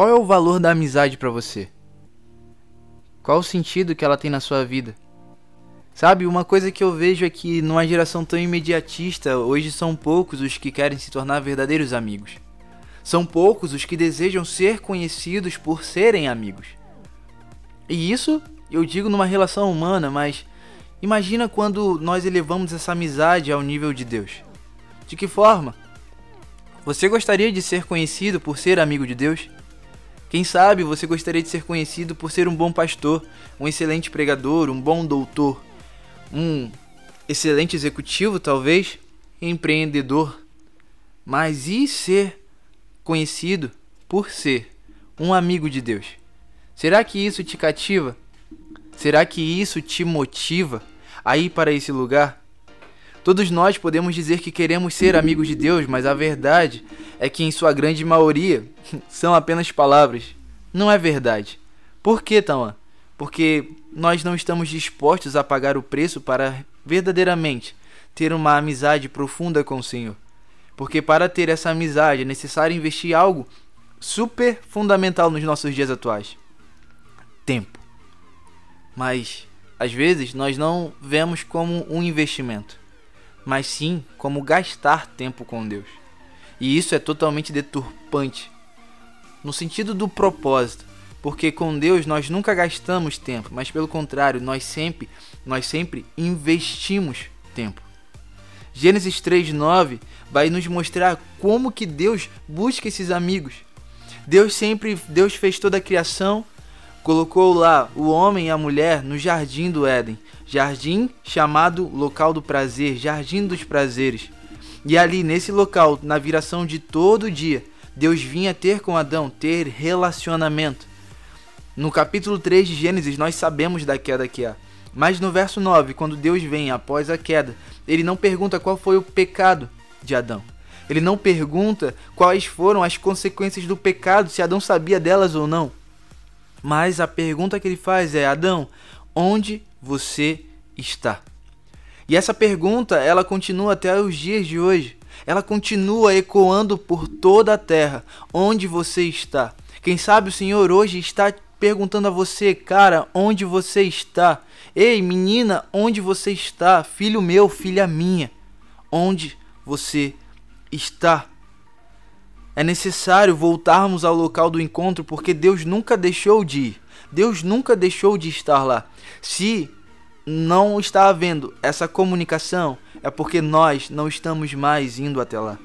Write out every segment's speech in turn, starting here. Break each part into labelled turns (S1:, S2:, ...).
S1: Qual é o valor da amizade para você? Qual o sentido que ela tem na sua vida? Sabe, uma coisa que eu vejo é que numa geração tão imediatista, hoje são poucos os que querem se tornar verdadeiros amigos. São poucos os que desejam ser conhecidos por serem amigos. E isso eu digo numa relação humana, mas imagina quando nós elevamos essa amizade ao nível de Deus. De que forma? Você gostaria de ser conhecido por ser amigo de Deus? Quem sabe você gostaria de ser conhecido por ser um bom pastor, um excelente pregador, um bom doutor, um excelente executivo, talvez, empreendedor. Mas e ser conhecido por ser um amigo de Deus? Será que isso te cativa? Será que isso te motiva a ir para esse lugar? Todos nós podemos dizer que queremos ser amigos de Deus, mas a verdade é que, em sua grande maioria, são apenas palavras. Não é verdade. Por que, Tauan? Porque nós não estamos dispostos a pagar o preço para verdadeiramente ter uma amizade profunda com o Senhor. Porque para ter essa amizade é necessário investir algo super fundamental nos nossos dias atuais: tempo. Mas às vezes nós não vemos como um investimento mas sim como gastar tempo com Deus. E isso é totalmente deturpante no sentido do propósito, porque com Deus nós nunca gastamos tempo, mas pelo contrário, nós sempre, nós sempre investimos tempo. Gênesis 3:9 vai nos mostrar como que Deus busca esses amigos. Deus sempre, Deus fez toda a criação, colocou lá o homem e a mulher no jardim do Éden jardim chamado local do prazer, jardim dos prazeres. E ali nesse local, na viração de todo dia, Deus vinha ter com Adão, ter relacionamento. No capítulo 3 de Gênesis, nós sabemos da queda que há. Mas no verso 9, quando Deus vem após a queda, ele não pergunta qual foi o pecado de Adão. Ele não pergunta quais foram as consequências do pecado, se Adão sabia delas ou não. Mas a pergunta que ele faz é: Adão, onde você está? E essa pergunta, ela continua até os dias de hoje. Ela continua ecoando por toda a terra. Onde você está? Quem sabe o Senhor hoje está perguntando a você, cara, onde você está? Ei, menina, onde você está? Filho meu, filha minha, onde você está? É necessário voltarmos ao local do encontro porque Deus nunca deixou de ir. Deus nunca deixou de estar lá. Se não está havendo essa comunicação, é porque nós não estamos mais indo até lá.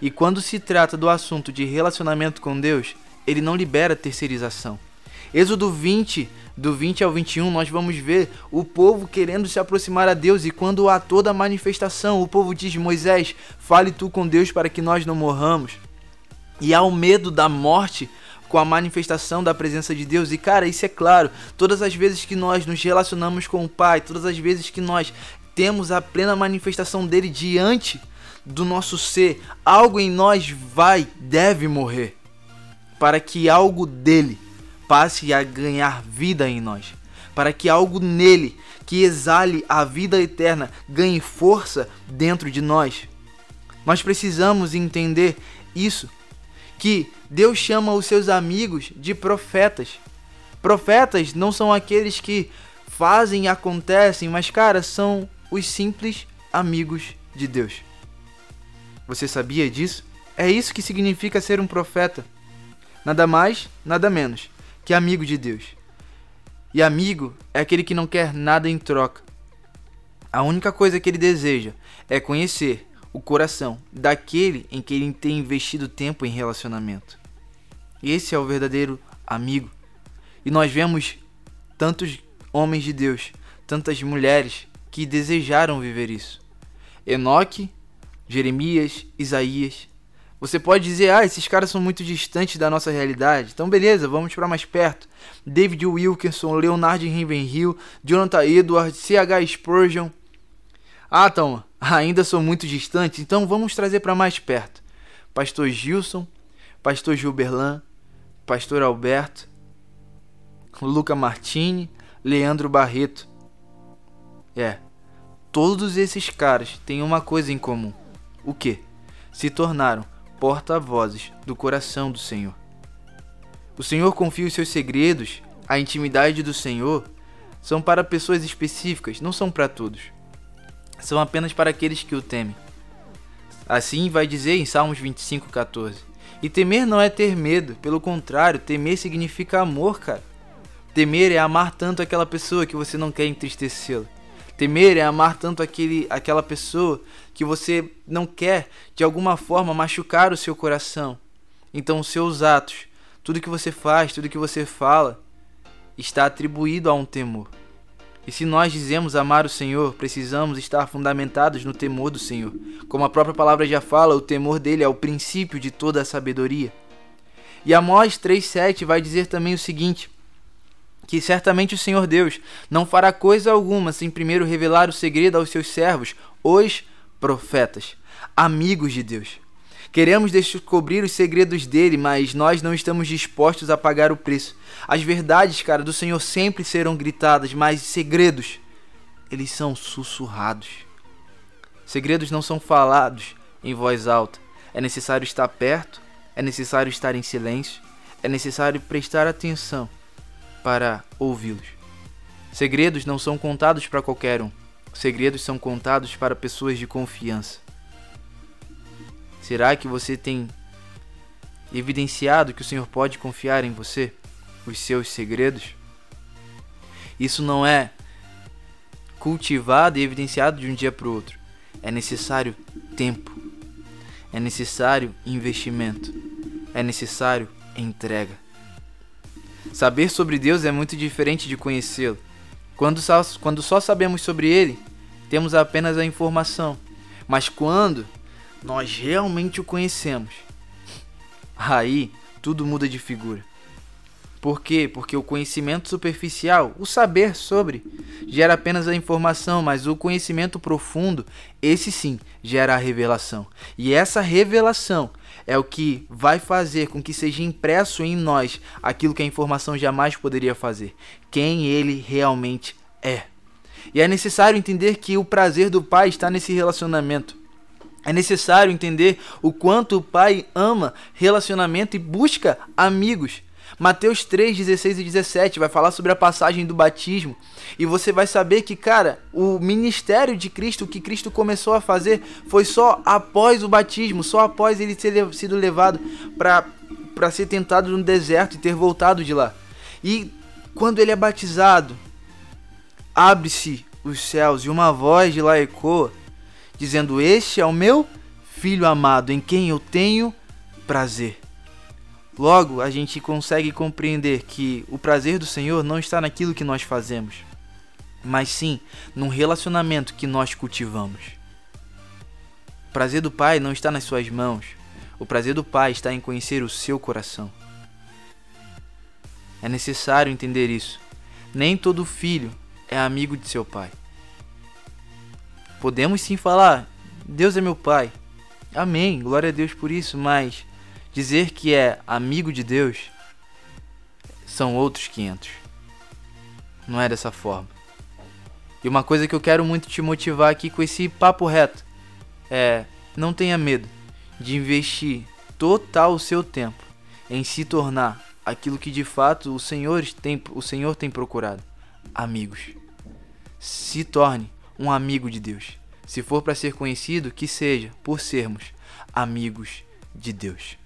S1: E quando se trata do assunto de relacionamento com Deus, ele não libera terceirização. Êxodo 20, do 20 ao 21, nós vamos ver o povo querendo se aproximar a Deus e quando há toda a manifestação, o povo diz: Moisés, fale tu com Deus para que nós não morramos. E há o medo da morte com a manifestação da presença de Deus. E cara, isso é claro, todas as vezes que nós nos relacionamos com o Pai, todas as vezes que nós temos a plena manifestação dele diante do nosso ser, algo em nós vai, deve morrer, para que algo dele passe a ganhar vida em nós, para que algo nele que exale a vida eterna ganhe força dentro de nós. Nós precisamos entender isso que Deus chama os seus amigos de profetas. Profetas não são aqueles que fazem e acontecem, mas cara, são os simples amigos de Deus. Você sabia disso? É isso que significa ser um profeta. Nada mais, nada menos que amigo de Deus. E amigo é aquele que não quer nada em troca. A única coisa que ele deseja é conhecer o coração daquele em que ele tem investido tempo em relacionamento. Esse é o verdadeiro amigo. E nós vemos tantos homens de Deus, tantas mulheres que desejaram viver isso. Enoque, Jeremias, Isaías. Você pode dizer, ah, esses caras são muito distantes da nossa realidade. Então, beleza, vamos para mais perto. David Wilkinson, Leonard Ravenhill, Jonathan Edwards, C.H. Spurgeon. Ah, então, ainda sou muito distante, então vamos trazer para mais perto. Pastor Gilson, Pastor Gilberlan, Pastor Alberto, Luca Martini, Leandro Barreto. É, todos esses caras têm uma coisa em comum. O que? Se tornaram porta-vozes do coração do Senhor. O Senhor confia os seus segredos, a intimidade do Senhor, são para pessoas específicas, não são para todos. São apenas para aqueles que o temem. Assim vai dizer em Salmos 25:14. E temer não é ter medo, pelo contrário, temer significa amor, cara. Temer é amar tanto aquela pessoa que você não quer entristecê-la. Temer é amar tanto aquele, aquela pessoa que você não quer de alguma forma machucar o seu coração. Então, os seus atos, tudo que você faz, tudo que você fala, está atribuído a um temor. E se nós dizemos amar o Senhor, precisamos estar fundamentados no temor do Senhor. Como a própria palavra já fala, o temor dele é o princípio de toda a sabedoria. E Amós 3,7 vai dizer também o seguinte: que certamente o Senhor Deus não fará coisa alguma sem primeiro revelar o segredo aos seus servos, os profetas, amigos de Deus. Queremos descobrir os segredos dele, mas nós não estamos dispostos a pagar o preço. As verdades, cara, do Senhor sempre serão gritadas, mas segredos, eles são sussurrados. Segredos não são falados em voz alta. É necessário estar perto, é necessário estar em silêncio, é necessário prestar atenção para ouvi-los. Segredos não são contados para qualquer um. Segredos são contados para pessoas de confiança. Será que você tem evidenciado que o Senhor pode confiar em você, os seus segredos? Isso não é cultivado e evidenciado de um dia para o outro. É necessário tempo, é necessário investimento, é necessário entrega. Saber sobre Deus é muito diferente de conhecê-lo. Quando só, quando só sabemos sobre Ele, temos apenas a informação. Mas quando nós realmente o conhecemos, aí tudo muda de figura. Por quê? Porque o conhecimento superficial, o saber sobre, gera apenas a informação, mas o conhecimento profundo, esse sim, gera a revelação. E essa revelação é o que vai fazer com que seja impresso em nós aquilo que a informação jamais poderia fazer: quem ele realmente é. E é necessário entender que o prazer do Pai está nesse relacionamento. É necessário entender o quanto o pai ama relacionamento e busca amigos. Mateus 3, 16 e 17 vai falar sobre a passagem do batismo. E você vai saber que, cara, o ministério de Cristo, o que Cristo começou a fazer, foi só após o batismo, só após ele ter sido levado para ser tentado no deserto e ter voltado de lá. E quando ele é batizado, abre-se os céus e uma voz de lá ecoa dizendo: Este é o meu filho amado, em quem eu tenho prazer. Logo, a gente consegue compreender que o prazer do Senhor não está naquilo que nós fazemos, mas sim num relacionamento que nós cultivamos. O prazer do Pai não está nas suas mãos, o prazer do Pai está em conhecer o seu coração. É necessário entender isso. Nem todo filho é amigo de seu pai. Podemos sim falar, Deus é meu Pai. Amém, glória a Deus por isso, mas dizer que é amigo de Deus são outros 500. Não é dessa forma. E uma coisa que eu quero muito te motivar aqui com esse papo reto é: não tenha medo de investir total o seu tempo em se tornar aquilo que de fato o Senhor tem, o Senhor tem procurado, amigos. Se torne um amigo de Deus. Se for para ser conhecido, que seja por sermos amigos de Deus.